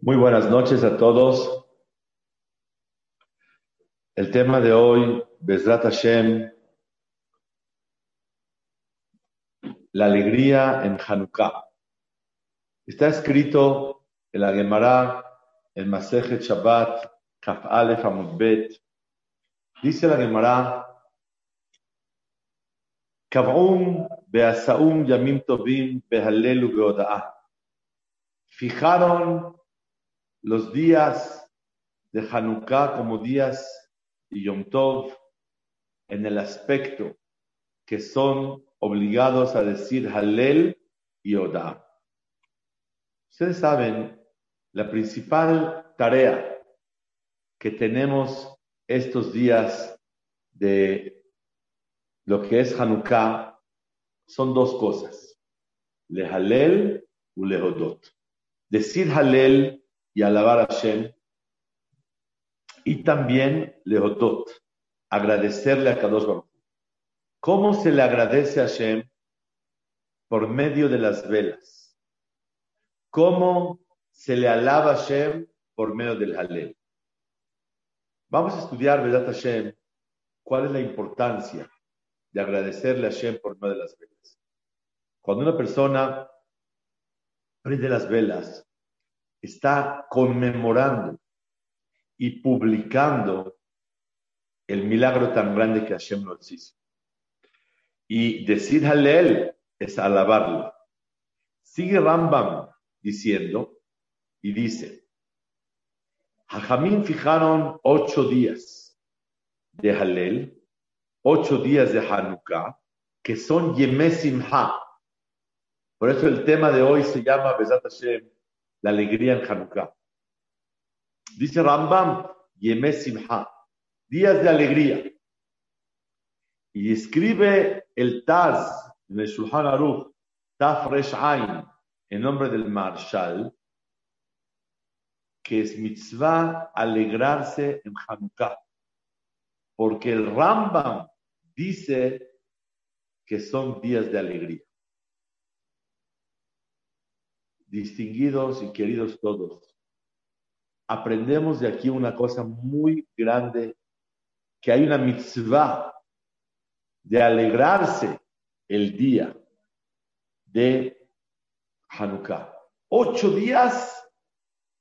Muy buenas noches a todos. El tema de hoy, Bezrat Hashem, la alegría en Hanukkah. Está escrito en la Gemara, en Masejet Shabbat, Kaf Aleph Bet. Dice la Gemara, Kav'um be'asaum yamim tovim behalelu be'oda'ah. Fijaron los días de Hanukkah como días de Yom Tov en el aspecto que son obligados a decir Halel y Oda. Ustedes saben, la principal tarea que tenemos estos días de lo que es Hanukkah son dos cosas, le Halel y le Hodot. Decir Halel y alabar a Hashem. Y también Lehotot, agradecerle a Kadosh Baruch. ¿Cómo se le agradece a Hashem? Por medio de las velas. ¿Cómo se le alaba a Hashem? Por medio del Halel. Vamos a estudiar, ¿verdad, Hashem? ¿Cuál es la importancia de agradecerle a Hashem por medio de las velas? Cuando una persona prende las velas, está conmemorando y publicando el milagro tan grande que Hashem nos hizo. Y decir Halel es alabarlo. Sigue Rambam diciendo y dice, Jajamín fijaron ocho días de Halel, ocho días de Hanukkah, que son Yemesim Ha. Por eso el tema de hoy se llama Besat Hashem, la alegría en Hanukkah. Dice Rambam, Yemé Simha, días de alegría. Y escribe el Taz en el Shulchan Aruch, Taf Resh Ain, en nombre del Marshal, que es mitzvah alegrarse en Hanukkah. Porque el Rambam dice que son días de alegría distinguidos y queridos todos, aprendemos de aquí una cosa muy grande, que hay una mitzvah de alegrarse el día de Hanukkah. Ocho días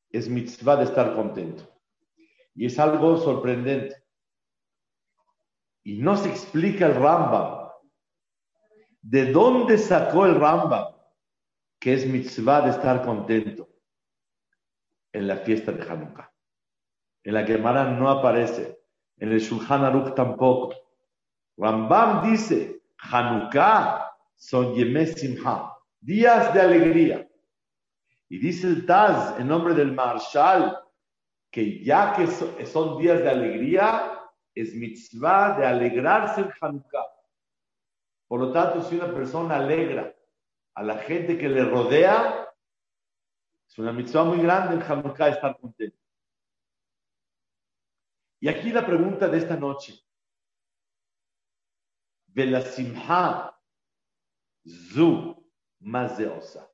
es mitzvah de estar contento. Y es algo sorprendente. Y no se explica el Rambam. ¿De dónde sacó el Rambam? Que es mitzvah de estar contento en la fiesta de Hanukkah. En la Gemara no aparece, en el Shulchan Aruch tampoco. Rambam dice, Hanukkah son Yemé Simha, días de alegría. Y dice el Taz, en nombre del Marshal, que ya que son días de alegría, es mitzvah de alegrarse en Hanukkah. Por lo tanto, si una persona alegra a la gente que le rodea, es una mitzvah muy grande en Hanukkah estar contento. Y aquí la pregunta de esta noche. Velasimha zu mazeosa.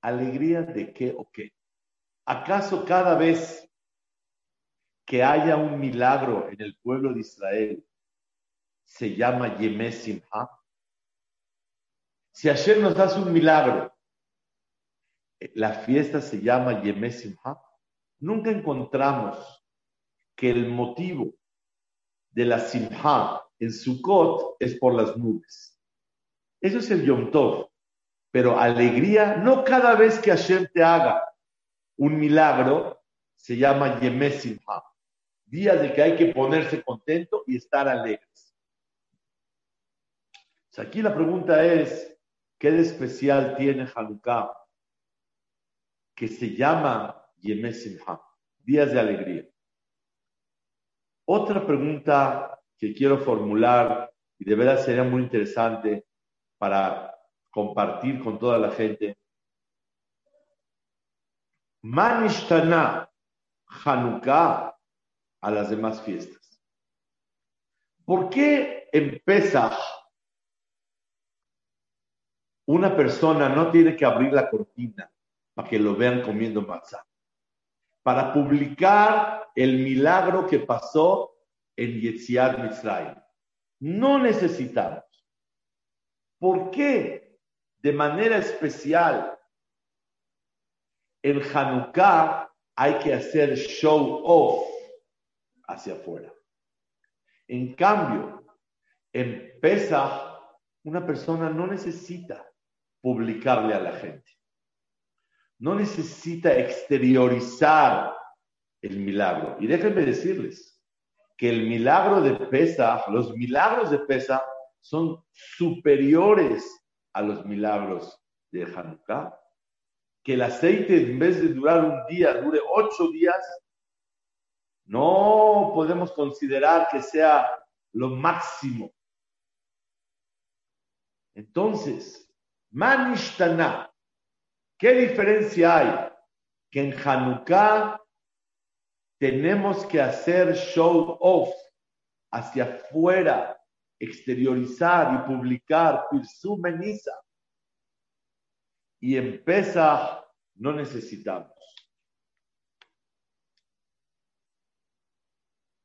¿Alegría de qué o qué? ¿Acaso cada vez que haya un milagro en el pueblo de Israel se llama Yemesimha? Si ayer nos hace un milagro, la fiesta se llama Yemé nunca encontramos que el motivo de la Simha en Sukkot es por las nubes. Eso es el Yom Tov. Pero alegría, no cada vez que Hashem te haga un milagro, se llama Yemé Día de que hay que ponerse contento y estar alegres. aquí la pregunta es, ¿Qué especial tiene Hanukkah que se llama Yemé días de alegría. Otra pregunta que quiero formular y de verdad sería muy interesante para compartir con toda la gente. Manishtana Hanukkah a las demás fiestas. ¿Por qué en una persona no tiene que abrir la cortina para que lo vean comiendo matzah? Para publicar el milagro que pasó en Yetziat Mitzrayim. No necesitamos. ¿Por qué? De manera especial, en Hanukkah hay que hacer show off hacia afuera. En cambio, en Pesach, una persona no necesita publicarle a la gente. No necesita exteriorizar el milagro. Y déjenme decirles que el milagro de Pesach, los milagros de Pesach son superiores a los milagros de Hanukkah que el aceite en vez de durar un día, dure ocho días, no podemos considerar que sea lo máximo. Entonces, Manishtana, ¿qué diferencia hay? Que en Hanukkah tenemos que hacer show off hacia afuera, exteriorizar y publicar, Meniza y en no necesitamos.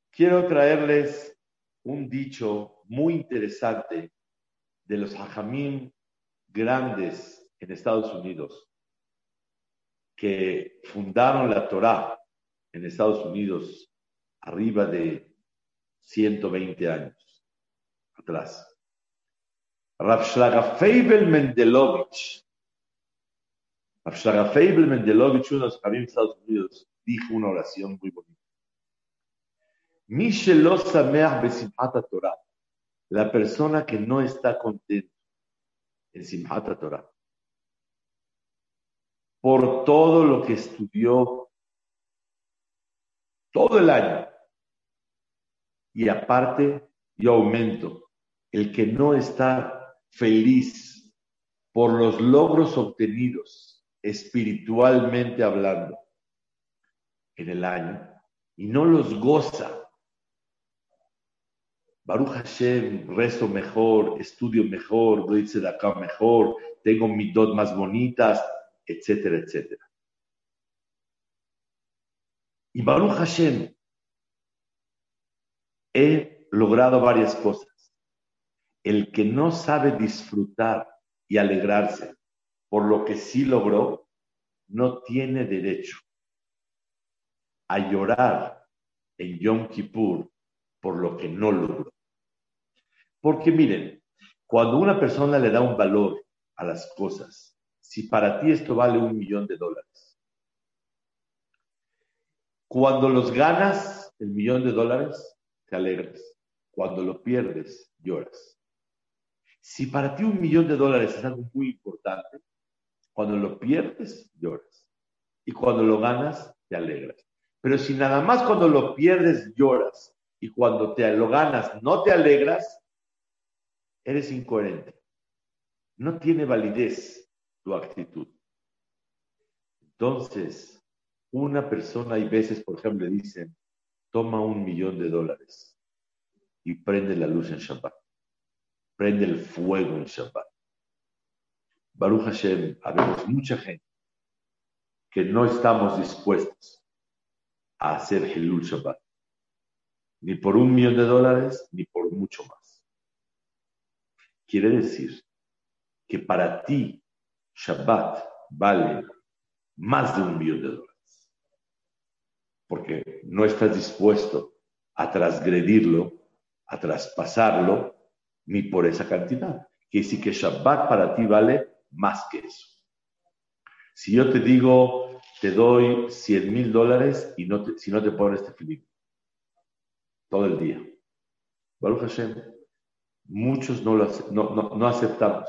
Quiero traerles un dicho muy interesante de los hajamim grandes en Estados Unidos que fundaron la Torá en Estados Unidos arriba de 120 años atrás. Rav Feibel Mendelovich Feibel Mendelovich, uno de los de Estados Unidos, dijo una oración muy bonita. Torah, la persona que no está contenta en Simhat Torah, por todo lo que estudió todo el año, y aparte, yo aumento, el que no está feliz por los logros obtenidos espiritualmente hablando en el año y no los goza. Baruch Hashem, rezo mejor, estudio mejor, doy acá mejor, tengo mis dos más bonitas, etcétera, etcétera. Y Baruch Hashem, he logrado varias cosas. El que no sabe disfrutar y alegrarse por lo que sí logró, no tiene derecho a llorar en Yom Kippur por lo que no logró. Porque miren, cuando una persona le da un valor a las cosas, si para ti esto vale un millón de dólares, cuando los ganas, el millón de dólares, te alegras. Cuando lo pierdes, lloras. Si para ti un millón de dólares es algo muy importante, cuando lo pierdes, lloras. Y cuando lo ganas, te alegras. Pero si nada más cuando lo pierdes lloras y cuando te lo ganas no te alegras, eres incoherente. No tiene validez tu actitud. Entonces, una persona, hay veces, por ejemplo, le dicen, toma un millón de dólares y prende la luz en Shabbat. Prende el fuego en Shabbat. Baruch Hashem, habemos mucha gente que no estamos dispuestos a hacer Hilul Shabbat, ni por un millón de dólares, ni por mucho más. Quiere decir que para ti Shabbat vale más de un millón de dólares, porque no estás dispuesto a transgredirlo, a traspasarlo, ni por esa cantidad. Que decir que Shabbat para ti vale más que eso. Si yo te digo, te doy 100 mil dólares y no si no te pones este film todo el día. Baruch Hashem, muchos no, lo, no, no, aceptamos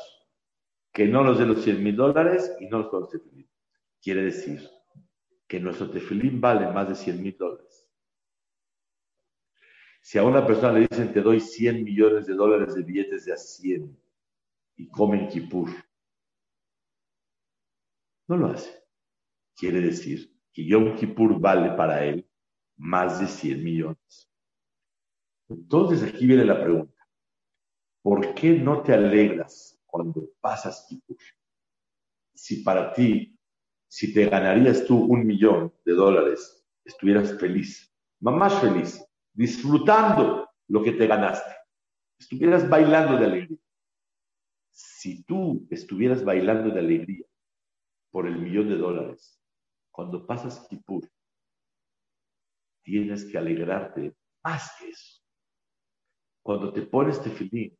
que no nos den los 100 mil dólares y no los podemos quiere decir que nuestro tefilín vale más de 100 mil dólares. Si a una persona le dicen te doy 100 millones de dólares de billetes de a 100 y comen kipur, no lo hace. Quiere decir que Yom Kippur vale para él más de 100 millones. Entonces aquí viene la pregunta. ¿Por qué no te alegras cuando pasas Kippur? Si para ti, si te ganarías tú un millón de dólares, estuvieras feliz, más feliz, disfrutando lo que te ganaste, estuvieras bailando de alegría. Si tú estuvieras bailando de alegría por el millón de dólares, cuando pasas Kippur, tienes que alegrarte más que eso. Cuando te pones tefilín,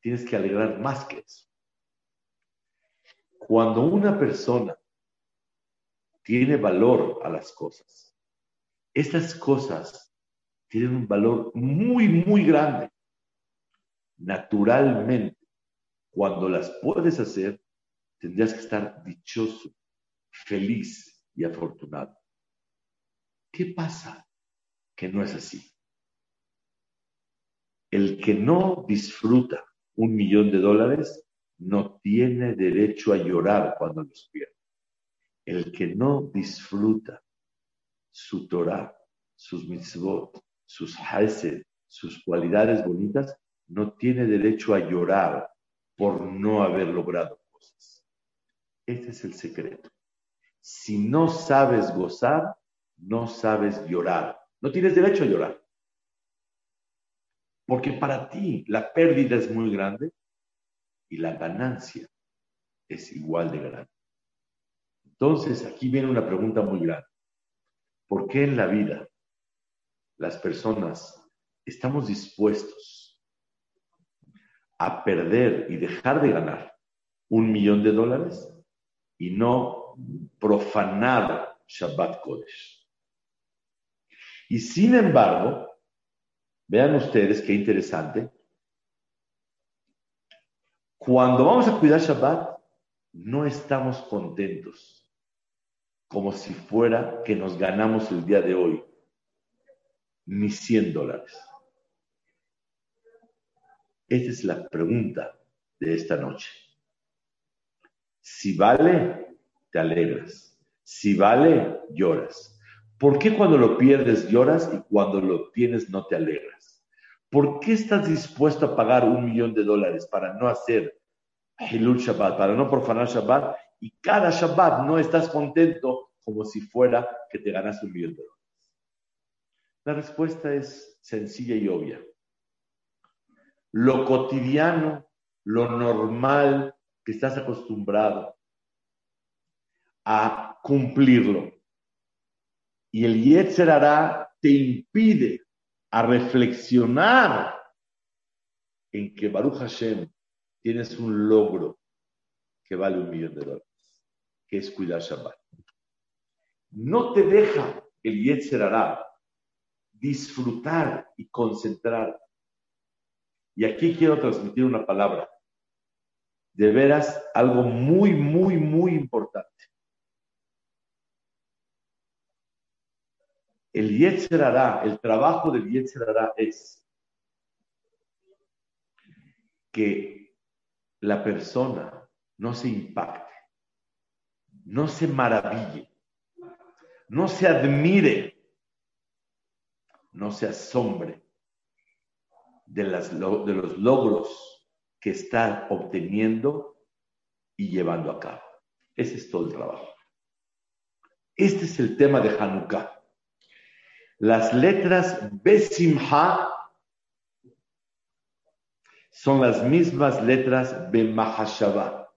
tienes que alegrar más que eso. Cuando una persona tiene valor a las cosas, estas cosas tienen un valor muy, muy grande. Naturalmente, cuando las puedes hacer, tendrías que estar dichoso, feliz y afortunado. ¿Qué pasa que no es así? El que no disfruta un millón de dólares no tiene derecho a llorar cuando los pierde. El que no disfruta su Torah, sus mitzvot, sus hesed, sus cualidades bonitas, no tiene derecho a llorar por no haber logrado cosas. Este es el secreto. Si no sabes gozar, no sabes llorar. No tienes derecho a llorar. Porque para ti la pérdida es muy grande y la ganancia es igual de grande. Entonces, aquí viene una pregunta muy grande. ¿Por qué en la vida las personas estamos dispuestos a perder y dejar de ganar un millón de dólares y no profanar Shabbat Kodesh? Y sin embargo, Vean ustedes qué interesante. Cuando vamos a cuidar Shabbat, no estamos contentos, como si fuera que nos ganamos el día de hoy ni 100 dólares. Esta es la pregunta de esta noche. Si vale, te alegras. Si vale, lloras. ¿Por qué cuando lo pierdes lloras y cuando lo tienes no te alegras? ¿Por qué estás dispuesto a pagar un millón de dólares para no hacer Hilul Shabbat, para no profanar Shabbat y cada Shabbat no estás contento como si fuera que te ganas un millón de dólares? La respuesta es sencilla y obvia. Lo cotidiano, lo normal que estás acostumbrado a cumplirlo, y el Yetzer te impide a reflexionar en que Baruch Hashem tienes un logro que vale un millón de dólares, que es cuidar Shabbat. No te deja el Yetzer disfrutar y concentrar. Y aquí quiero transmitir una palabra. De veras, algo muy, muy, muy importante. El Yetzer el trabajo del Yetzer es que la persona no se impacte, no se maraville, no se admire, no se asombre de, de los logros que está obteniendo y llevando a cabo. Ese es todo el trabajo. Este es el tema de Hanukkah. Las letras Besimha son las mismas letras Bemahashabat.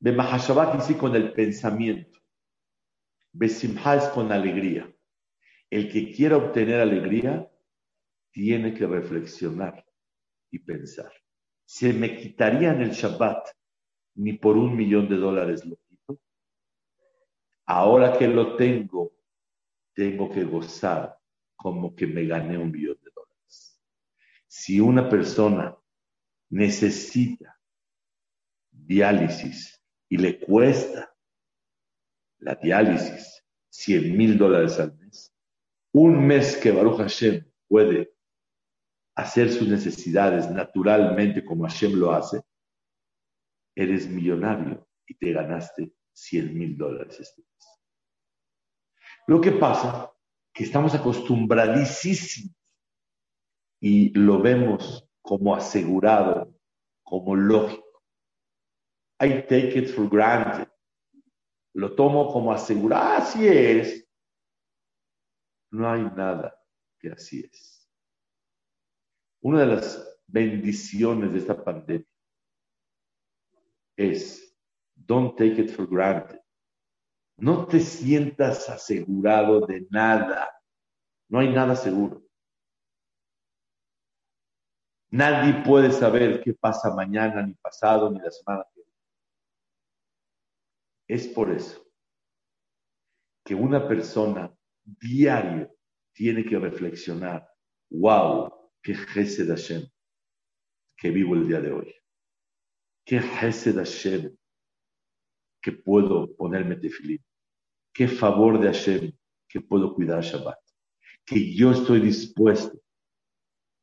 Bemahashabat dice con el pensamiento. Besimha es con alegría. El que quiera obtener alegría tiene que reflexionar y pensar. Se me quitarían el Shabbat ni por un millón de dólares lo quito. Ahora que lo tengo, tengo que gozar como que me gané un millón de dólares. Si una persona necesita diálisis y le cuesta la diálisis, 100 mil dólares al mes, un mes que Baruch Hashem puede hacer sus necesidades naturalmente como Hashem lo hace, eres millonario y te ganaste 100 mil dólares este mes. Lo que pasa que estamos acostumbradísimos y lo vemos como asegurado, como lógico. I take it for granted. Lo tomo como asegurado. Así es. No hay nada que así es. Una de las bendiciones de esta pandemia es don't take it for granted. No te sientas asegurado de nada. No hay nada seguro. Nadie puede saber qué pasa mañana, ni pasado, ni la semana que viene. Es por eso que una persona diario tiene que reflexionar, wow, qué Gesed Hashem que vivo el día de hoy. Qué Gesed Hashem que puedo ponerme tefilín. Qué favor de Hashem que puedo cuidar Shabbat. Que yo estoy dispuesto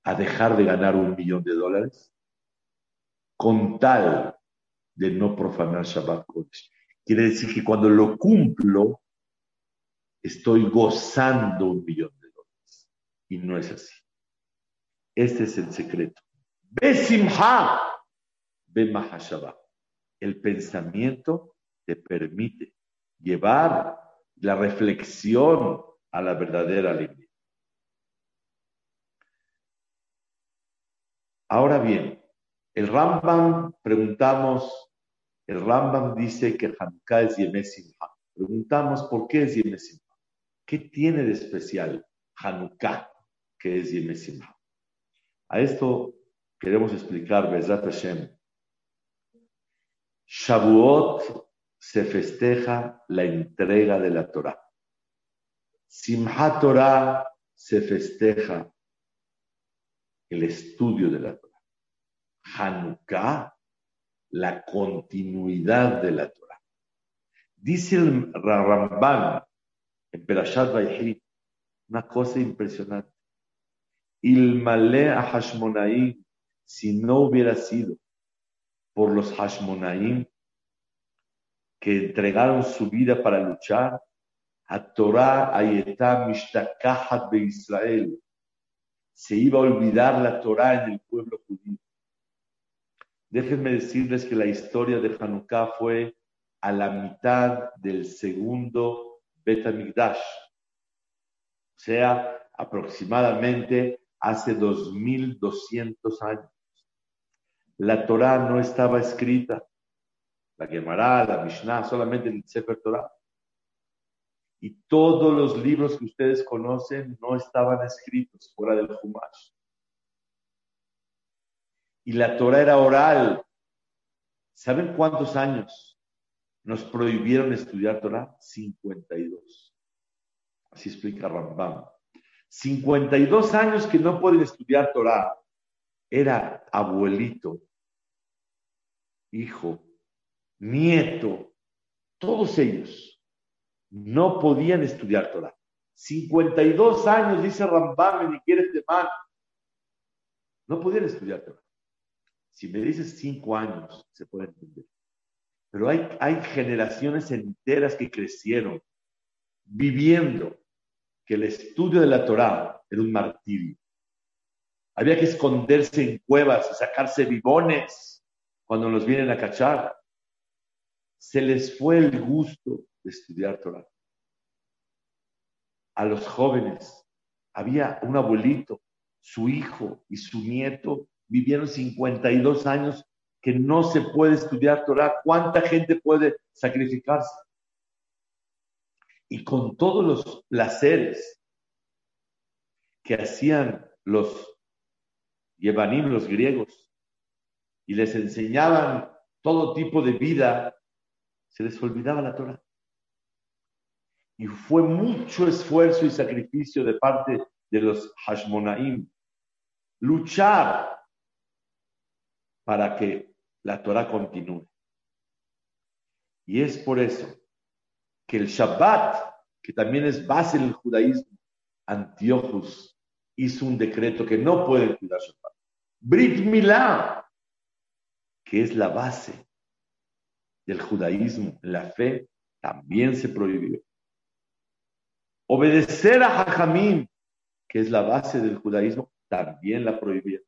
a dejar de ganar un millón de dólares con tal de no profanar Shabbat. Quiere decir que cuando lo cumplo, estoy gozando un millón de dólares. Y no es así. Este es el secreto. Besimha, Shabbat. El pensamiento te permite llevar la reflexión a la verdadera alegría. Ahora bien, el Rambam, preguntamos, el Rambam dice que Hanukkah es Yemesimha. Preguntamos por qué es Yemesimha. ¿Qué tiene de especial Hanukkah que es Yemesimha? A esto queremos explicar, Bezat Hashem. Shavuot se festeja la entrega de la Torah. Simhat Torah se festeja el estudio de la Torah. Hanukkah, la continuidad de la Torah. Dice el Ramban en Perashat Vayhi una cosa impresionante. Ilmale a Hashmonaim, si no hubiera sido por los Hashmonaim que entregaron su vida para luchar, a Torah Ayetá Mishtakahat de Israel, se iba a olvidar la Torah en el pueblo judío. Déjenme decirles que la historia de Hanukkah fue a la mitad del segundo Bet o sea, aproximadamente hace 2200 años. La Torah no estaba escrita, la Gemara, la Mishnah, solamente el Sefer Torah. Y todos los libros que ustedes conocen no estaban escritos fuera del Humash. Y la Torah era oral. ¿Saben cuántos años nos prohibieron estudiar Torah? 52. Así explica Rambam. 52 años que no pueden estudiar Torah. Era abuelito, hijo, nieto, todos ellos no podían estudiar Torah. 52 años, dice Rambam, ni quieres de mal. No podían estudiar Torah. Si me dices 5 años, se puede entender. Pero hay, hay generaciones enteras que crecieron viviendo que el estudio de la Torah era un martirio. Había que esconderse en cuevas y sacarse bibones cuando nos vienen a cachar. Se les fue el gusto de estudiar Torah. A los jóvenes, había un abuelito, su hijo y su nieto vivieron 52 años que no se puede estudiar Torah. ¿Cuánta gente puede sacrificarse? Y con todos los placeres que hacían los Yevanim, los griegos, y les enseñaban todo tipo de vida, se les olvidaba la Torah. Y fue mucho esfuerzo y sacrificio de parte de los Hashmonaim luchar para que la Torah continúe. Y es por eso que el Shabbat, que también es base del judaísmo, Antiochus hizo un decreto que no pueden cuidar Shabbat. Brit Milá, que es la base del judaísmo, la fe, también se prohibió. Obedecer a Jajamín, que es la base del judaísmo, también la prohibió.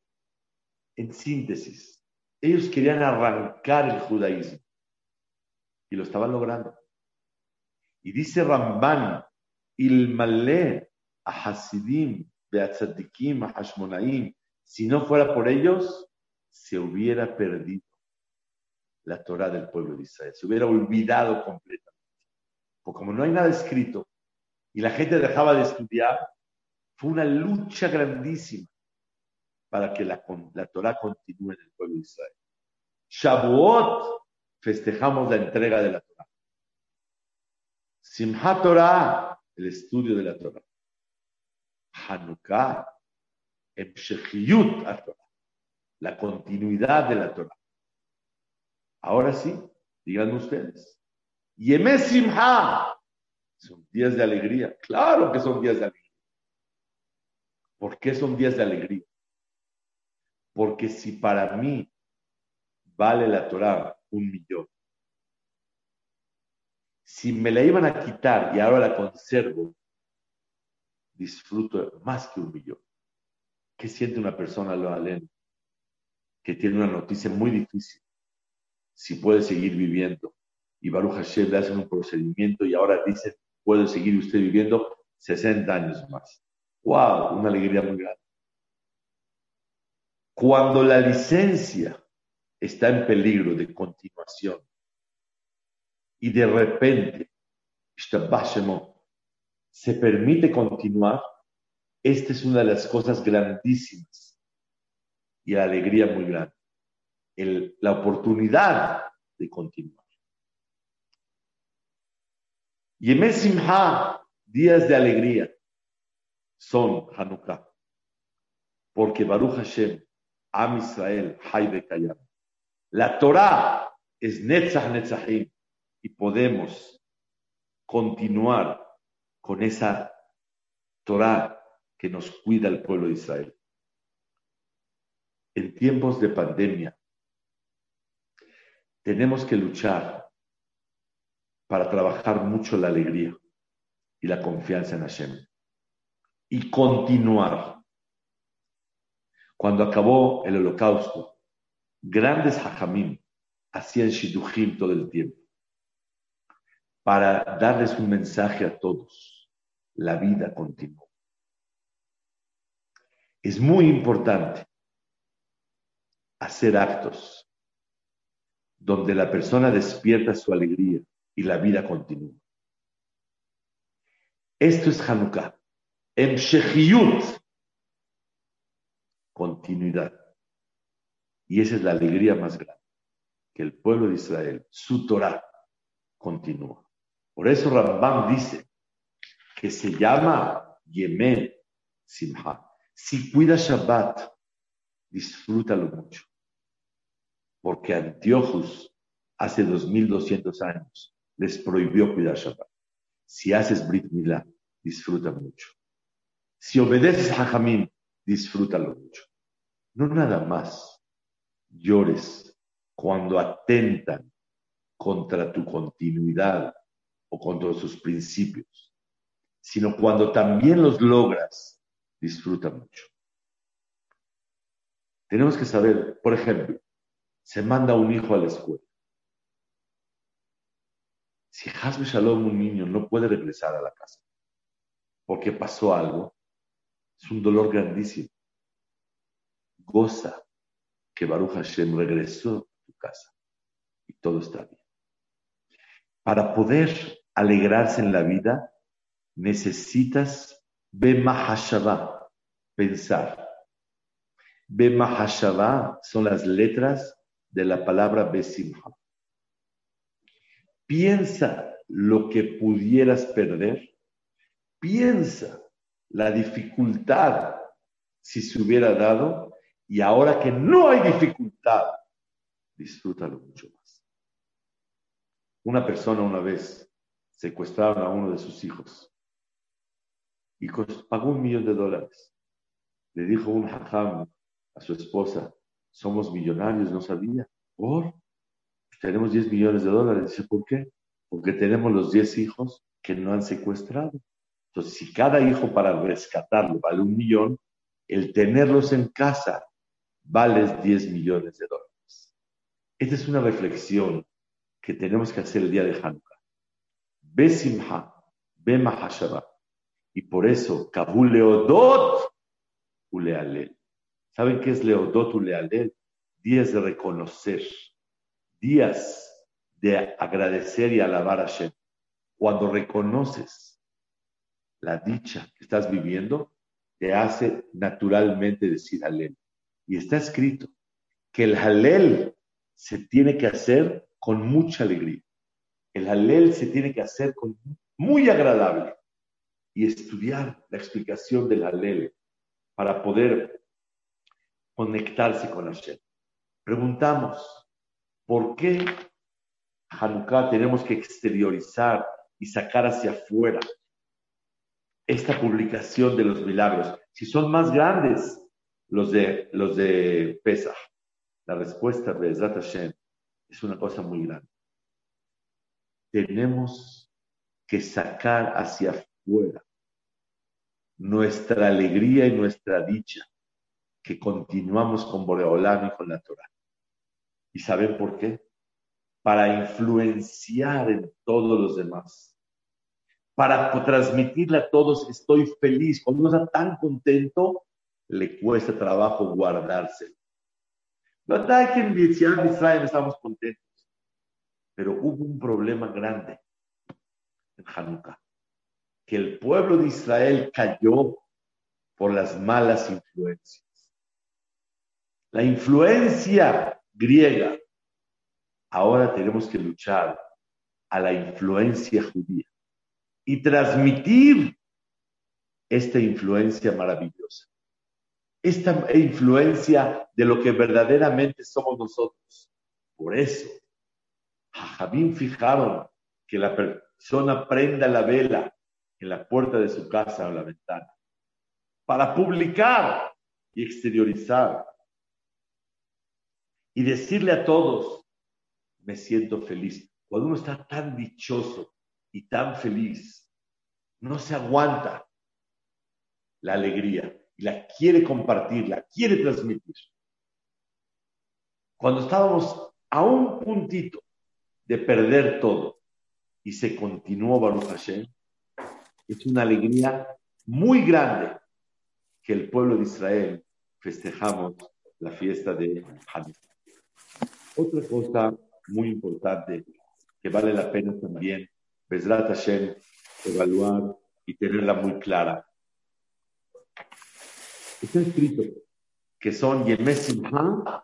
En síntesis, ellos querían arrancar el judaísmo y lo estaban logrando. Y dice Ramban, Ilmalé a Hasidim, Beatzadikim, a si no fuera por ellos, se hubiera perdido la Torah del pueblo de Israel, se hubiera olvidado completamente. Porque como no hay nada escrito y la gente dejaba de estudiar, fue una lucha grandísima para que la, la Torah continúe en el pueblo de Israel. Shavuot, festejamos la entrega de la Torah. Simchat Torah, el estudio de la Torah. Hanukkah, Emshechiyut a Torah, la continuidad de la Torah. Ahora sí, digan ustedes. Yemé Simha, son días de alegría. Claro que son días de alegría. ¿Por qué son días de alegría? Porque si para mí vale la Torah un millón, si me la iban a quitar y ahora la conservo, disfruto más que un millón. ¿Qué siente una persona, lo alén, que tiene una noticia muy difícil? Si puede seguir viviendo. Y Baruch Hashem le hacen un procedimiento y ahora dice, puede seguir usted viviendo 60 años más. ¡Wow! Una alegría muy grande. Cuando la licencia está en peligro de continuación y de repente, se permite continuar, esta es una de las cosas grandísimas y la alegría muy grande. La oportunidad de continuar. Yemé Simha, días de alegría, son Hanukkah. Porque Baruch Hashem, Am Israel, Hay Kayam. La Torah es Netzach Netzachim y podemos continuar con esa Torah que nos cuida el pueblo de Israel. En tiempos de pandemia, tenemos que luchar para trabajar mucho la alegría y la confianza en Hashem. Y continuar. Cuando acabó el holocausto, grandes hajamim hacían shidujim todo el tiempo para darles un mensaje a todos. La vida continúa. Es muy importante hacer actos donde la persona despierta su alegría y la vida continúa. Esto es Hanukkah. Shechiyut. Continuidad. Y esa es la alegría más grande. Que el pueblo de Israel, su Torah, continúa. Por eso Rambam dice que se llama Yemen Simha. Si cuida Shabbat, disfrútalo mucho. Porque Antiochus hace 2200 años les prohibió cuidar Shabbat. Si haces Brit Milá, disfruta mucho. Si obedeces a Jamín, disfrútalo mucho. No nada más llores cuando atentan contra tu continuidad o contra sus principios, sino cuando también los logras, disfruta mucho. Tenemos que saber, por ejemplo, se manda un hijo a la escuela. Si Hasbe Shalom, un niño, no puede regresar a la casa porque pasó algo, es un dolor grandísimo. Goza que Baruch Hashem regresó a tu casa y todo está bien. Para poder alegrarse en la vida, necesitas Bemahashava, pensar. Bemahashava son las letras de la palabra Besimha. Piensa lo que pudieras perder. Piensa la dificultad si se hubiera dado y ahora que no hay dificultad, disfrútalo mucho más. Una persona una vez secuestraron a uno de sus hijos y pagó un millón de dólares. Le dijo un hajam a su esposa, somos millonarios, no sabía. ¿Por? tenemos 10 millones de dólares. Dice, ¿por qué? Porque tenemos los 10 hijos que no han secuestrado. Entonces, si cada hijo para rescatarlo vale un millón, el tenerlos en casa vale 10 millones de dólares. Esta es una reflexión que tenemos que hacer el día de Hanukkah. Ve Simha, ve. Y por eso, Kabul Leodot Ulealel. ¿Saben qué es Leodot Ulealel? Días de reconocer, días de agradecer y alabar a Hashem. Cuando reconoces la dicha que estás viviendo, te hace naturalmente decir Halel. Y está escrito que el Halel se tiene que hacer con mucha alegría. El Halel se tiene que hacer con muy agradable y estudiar la explicación del Halel para poder conectarse con Hashem. Preguntamos, ¿por qué Hanukkah tenemos que exteriorizar y sacar hacia afuera esta publicación de los milagros? Si son más grandes los de, los de Pesach. La respuesta de Hashem es una cosa muy grande. Tenemos que sacar hacia afuera nuestra alegría y nuestra dicha que continuamos con Boreolam y con la Torah. ¿Y saben por qué? Para influenciar en todos los demás. Para transmitirle a todos estoy feliz. Cuando uno está tan contento, le cuesta trabajo guardarse. La verdad que en Israel estamos contentos. Pero hubo un problema grande en Hanukkah. Que el pueblo de Israel cayó por las malas influencias. La influencia griega. Ahora tenemos que luchar a la influencia judía y transmitir esta influencia maravillosa esta influencia de lo que verdaderamente somos nosotros. Por eso, Jajamín fijaron que la persona prenda la vela en la puerta de su casa o la ventana para publicar y exteriorizar y decirle a todos, me siento feliz. Cuando uno está tan dichoso y tan feliz, no se aguanta la alegría y la quiere compartir, la quiere transmitir. Cuando estábamos a un puntito de perder todo y se continuó Baruch Hashem, es una alegría muy grande que el pueblo de Israel festejamos la fiesta de Hanukkah. Otra cosa muy importante que vale la pena también, Bezrat Hashem, evaluar y tenerla muy clara, Está escrito que son Yemesimha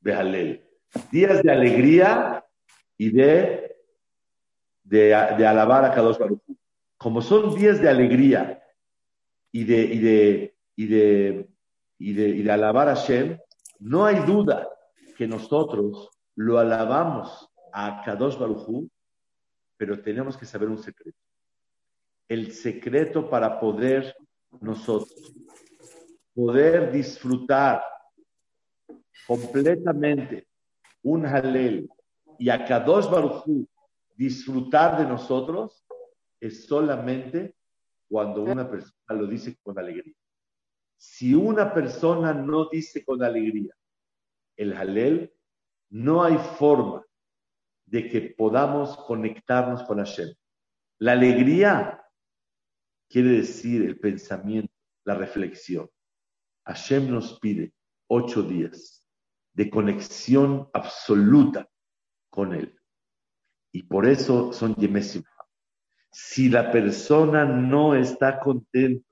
Behalel, días de alegría y de, de, alabar a Kadosh Baruch Como son días de alegría y de, y de, y de, y de, y de alabar a Hashem, no hay duda que nosotros lo alabamos a Kadosh Baruch pero tenemos que saber un secreto. El secreto para poder nosotros poder disfrutar completamente un Halel y a Kadosh Baruchu disfrutar de nosotros es solamente cuando una persona lo dice con alegría. Si una persona no dice con alegría el Halel, no hay forma de que podamos conectarnos con Hashem. La alegría quiere decir el pensamiento, la reflexión. Hashem nos pide ocho días de conexión absoluta con Él. Y por eso son Yemesim. Si la persona no está contenta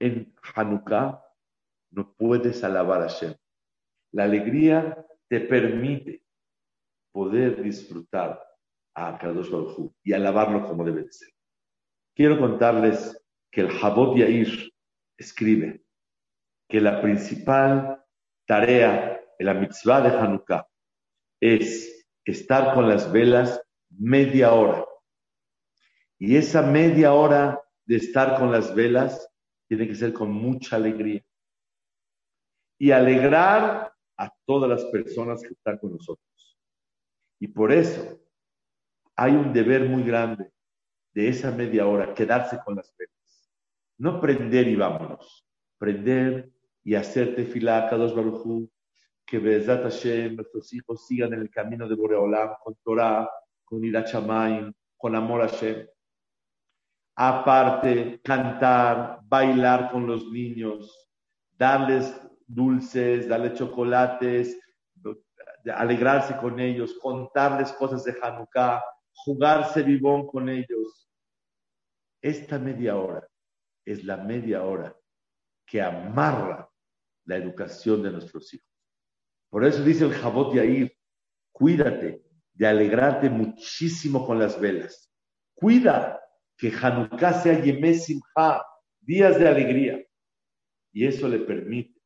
en Hanukkah, no puedes alabar a Hashem. La alegría te permite poder disfrutar a Kadosh Baruj y alabarlo como debe ser. Quiero contarles que el Jabot Yair escribe que la principal tarea de la mitzvah de Hanukkah es estar con las velas media hora Y esa media hora de estar con las velas tiene que ser con mucha alegría. Y alegrar todas las personas que están con nosotros. Y por eso hay un deber muy grande de esa media hora, quedarse con las velas. No prender y vámonos. Prender y hacerte tefilá, Kadosh Baruchu, que Bezat Hashem, nuestros hijos sigan en el camino de Boreolam, con Torah, con Irachamayim, con amor a Hashem. Aparte, cantar, bailar con los niños, darles dulces, darles chocolates, alegrarse con ellos, contarles cosas de Hanukkah, jugarse vivón con ellos. Esta media hora es la media hora que amarra la educación de nuestros hijos. Por eso dice el Jabot Yair, cuídate de alegrarte muchísimo con las velas. Cuida que Hanukkah sea Yemé días de alegría. Y eso le permite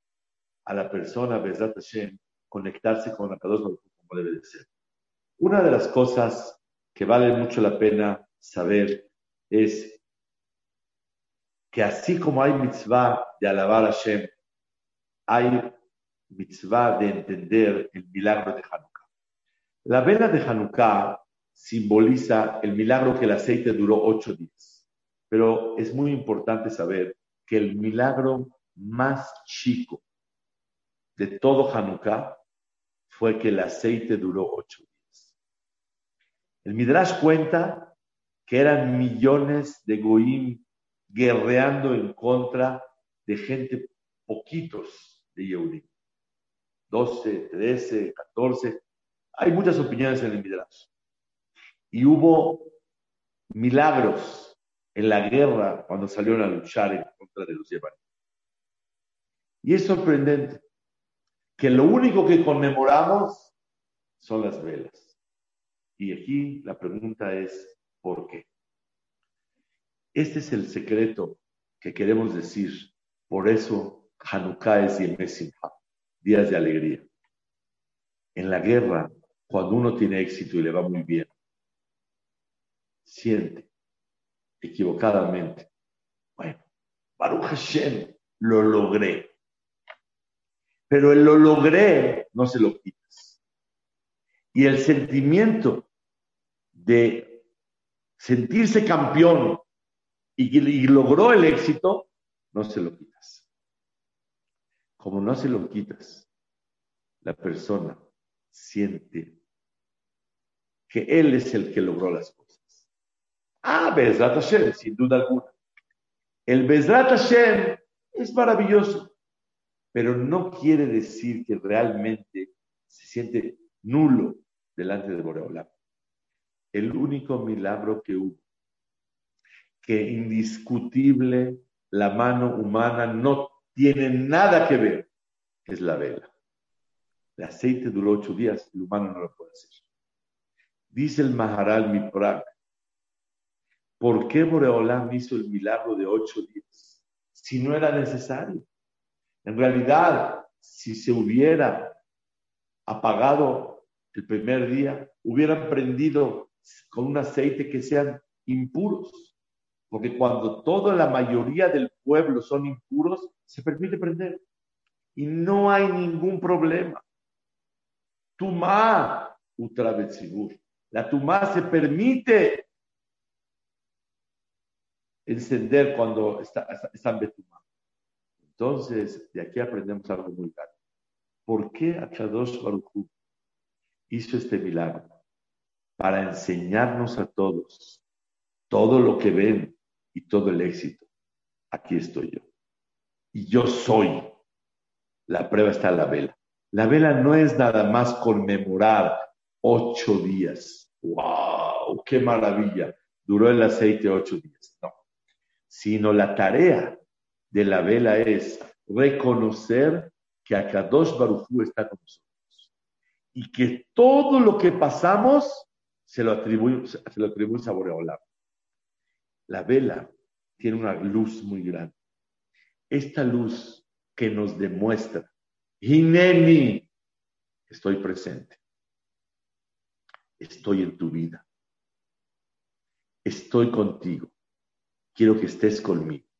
a la persona, Bezat Hashem, conectarse con la Kadosh como debe de ser. Una de las cosas que vale mucho la pena saber es que así como hay mitzvah de alabar a Hashem, hay mitzvah de entender el milagro de Hanukkah. La vela de Hanukkah simboliza el milagro que el aceite duró ocho días. Pero es muy importante saber que el milagro más chico de todo Hanukkah fue que el aceite duró ocho días. El Midrash cuenta que eran millones de goim guerreando en contra de gente poquitos de Yehudim. 12, 13, 14. Hay muchas opiniones en el Midrash. Y hubo milagros en la guerra cuando salieron a luchar en contra de los Yehudim. Y es sorprendente que lo único que conmemoramos son las velas. Y aquí la pregunta es, ¿por qué? Este es el secreto que queremos decir. Por eso Hanukkah es Yemé días de alegría. En la guerra, cuando uno tiene éxito y le va muy bien, siente equivocadamente, bueno, Baruch Hashem, lo logré. Pero el lo logré no se lo quitas. Y el sentimiento de sentirse campeón y, logró el éxito, no se lo quitas. Como no se lo quitas, la persona siente que él es el que logró las cosas. Ah, Bezrat Hashem, sin duda alguna. El Bezrat Hashem es maravilloso, pero no quiere decir que realmente se siente nulo delante de Boreolam. El único milagro que hubo, que indiscutible la mano humana no tiene nada que ver, es la vela. El aceite duró ocho días, el humano no lo puede hacer. Dice el Maharal Miprak, ¿por qué Boreolam hizo el milagro de ocho días? Si no era necesario. En realidad, si se hubiera apagado el primer día, hubieran prendido con un aceite que sean impuros. Porque cuando toda la mayoría del pueblo son impuros, se permite prender. Y no hay ningún problema. Tumá, utravetzigur. La tumá se permite encender cuando está, está. Entonces, de aquí aprendemos algo muy claro. ¿Por qué Achadosh Baruch hizo este milagro? Para enseñarnos a todos todo lo que ven y todo el éxito. Aquí estoy yo. Y yo soy. La prueba está en la vela. La vela no es nada más conmemorar ocho días. ¡Wow! ¡Qué maravilla! Duró el aceite ocho días. No. Sino la tarea de la vela es reconocer que Akadosh Barujú está con nosotros. Y que todo lo que pasamos se lo atribuye, a Boreolam. La vela tiene una luz muy grande. Esta luz que nos demuestra, Hineni, estoy presente. Estoy en tu vida. estoy contigo, quiero que estés conmigo.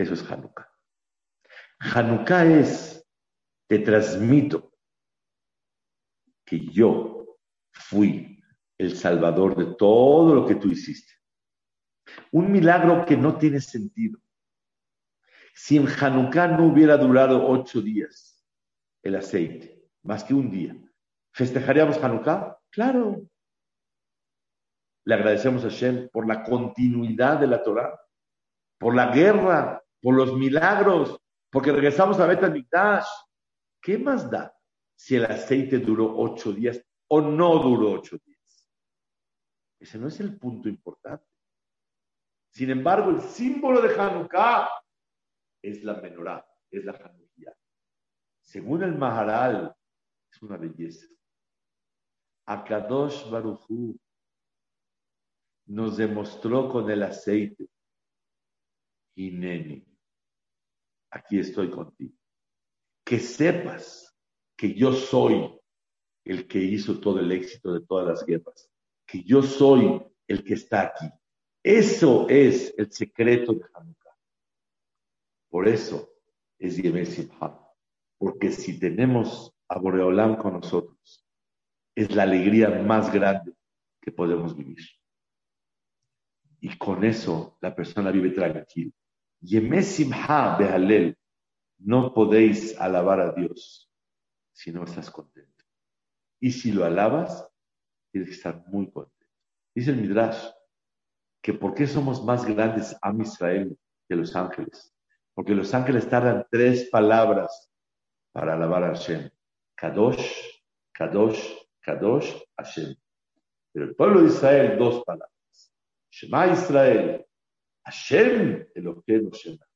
Eso es Hanukkah. Hanukkah es, te transmito que yo fui el salvador de todo lo que tú hiciste. Un milagro que no tiene sentido. Si en Hanukkah no hubiera durado ocho días el aceite, más que un día, ¿festejaríamos Hanukkah? Claro. Le agradecemos a Shem por la continuidad de la Torah, por la guerra, por los milagros, porque regresamos a Bet Mikdash. ¿Qué más da si el aceite duró ocho días o no duró ocho días? Ese no es el punto importante. Sin embargo, el símbolo de Hanukkah es la menorá, es la Hanukkah. Según el Maharal, es una belleza. Akadosh Baruchu nos demostró con el aceite. Aquí estoy contigo. Que sepas que yo soy el que hizo todo el éxito de todas las guerras. Que yo soy el que está aquí. Eso es el secreto de Hanukkah. Por eso es Yemel Porque si tenemos a Boreolam con nosotros, es la alegría más grande que podemos vivir. Y con eso la persona vive tranquila. Yemel Simha Behalel. No podéis alabar a Dios si no estás contento. Y si lo alabas, tienes que estar muy contento. Dice el Midrash, que por qué somos más grandes a Israel que los ángeles. Porque los ángeles tardan tres palabras para alabar a Hashem. Kadosh, Kadosh, Kadosh, Hashem. Pero el pueblo de Israel, dos palabras. Shema Israel, Hashem, Eloqueno Shema.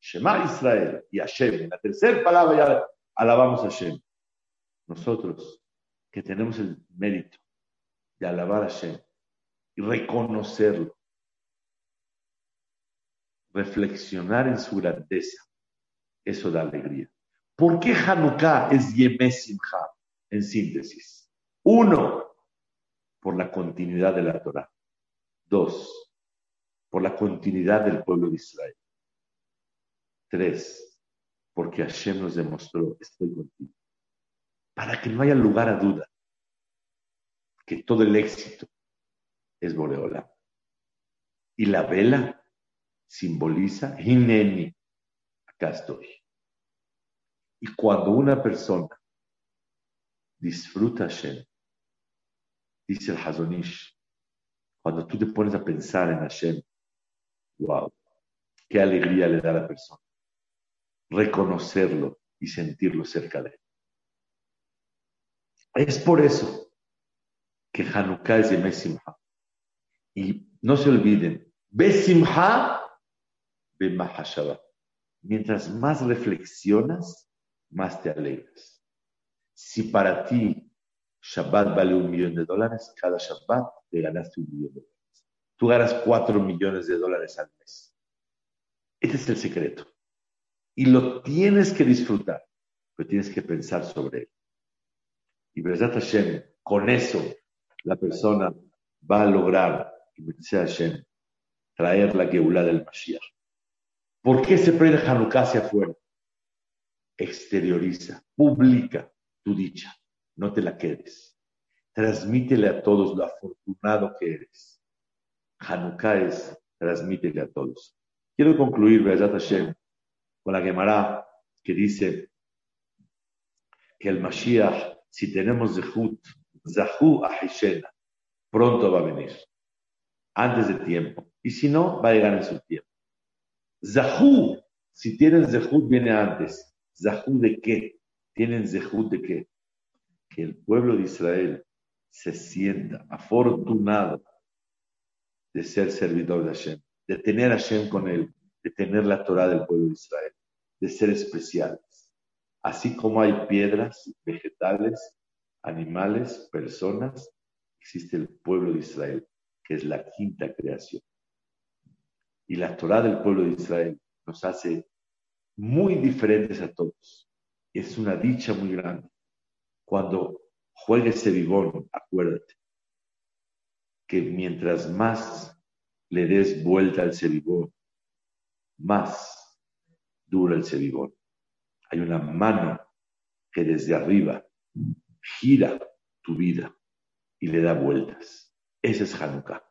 Shema Israel y Hashem. En la tercera palabra ya alabamos a Hashem. Nosotros, que tenemos el mérito de alabar a Hashem, y reconocerlo. Reflexionar en su grandeza. Eso da alegría. ¿Por qué Hanukkah es Yemesimha? En síntesis. Uno, por la continuidad de la Torah. Dos, por la continuidad del pueblo de Israel. Tres, porque Hashem nos demostró, estoy contigo. Para que no haya lugar a duda que todo el éxito es Boreola. Y la vela simboliza Hineni, acá estoy. Y cuando una persona disfruta Hashem, dice el Hazonish, cuando tú te pones a pensar en Hashem, wow, qué alegría le da a la persona reconocerlo y sentirlo cerca de él. Es por eso que Hanukkah es de Mesimha. Y no se olviden, Besimha, Bemahashaba. Mientras más reflexionas, más te alegras. Si para ti Shabbat vale un millón de dólares, cada Shabbat te ganaste un millón de dólares. Tú ganas cuatro millones de dólares al mes. Ese es el secreto. Y lo tienes que disfrutar, pero tienes que pensar sobre él. Y Besat Hashem, con eso la persona va a lograr Hashem, traer la Geulah del Mashiach. ¿Por qué se prende Hanukkah hacia afuera? Exterioriza, publica tu dicha, no te la quedes. Transmítele a todos lo afortunado que eres. Hanukkah es, transmítele a todos. Quiero concluir, Be'ezat Hashem, con la Gemara que dice que el Mashiach, si tenemos Zehut, Zahu Ahishena, pronto va a venir antes de tiempo. Y si no, va a llegar en su tiempo. Zahú, si tienen Zehut, viene antes. Zahú de qué? ¿Tienen Zehut de qué? Que el pueblo de Israel se sienta afortunado de ser servidor de Hashem, de tener a Hashem con él, de tener la Torah del pueblo de Israel, de ser especiales. Así como hay piedras, vegetales, animales, personas, existe el pueblo de Israel que es la quinta creación. Y la Torah del pueblo de Israel nos hace muy diferentes a todos. Es una dicha muy grande. Cuando juegue ese vivón, acuérdate que mientras más le des vuelta al cebibón, más dura el cebibón. Hay una mano que desde arriba gira tu vida y le da vueltas. Ese es Hanukkah.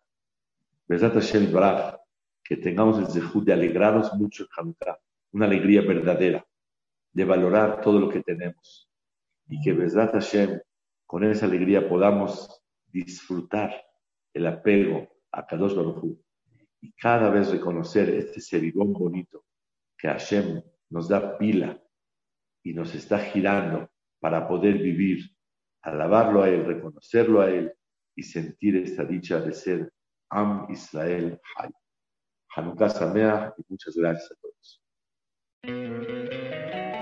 Besat Hashem Baraj, que tengamos el zehut de alegrarnos mucho en Hanukkah, una alegría verdadera, de valorar todo lo que tenemos. Y que Besat Hashem, con esa alegría podamos disfrutar el apego a Kadosh Baruj y cada vez reconocer este serigón bonito que Hashem nos da pila y nos está girando para poder vivir, alabarlo a Él, reconocerlo a Él y sentir esta dicha de ser Am Israel Hay. Hanukkah Sameach y muchas gracias a todos.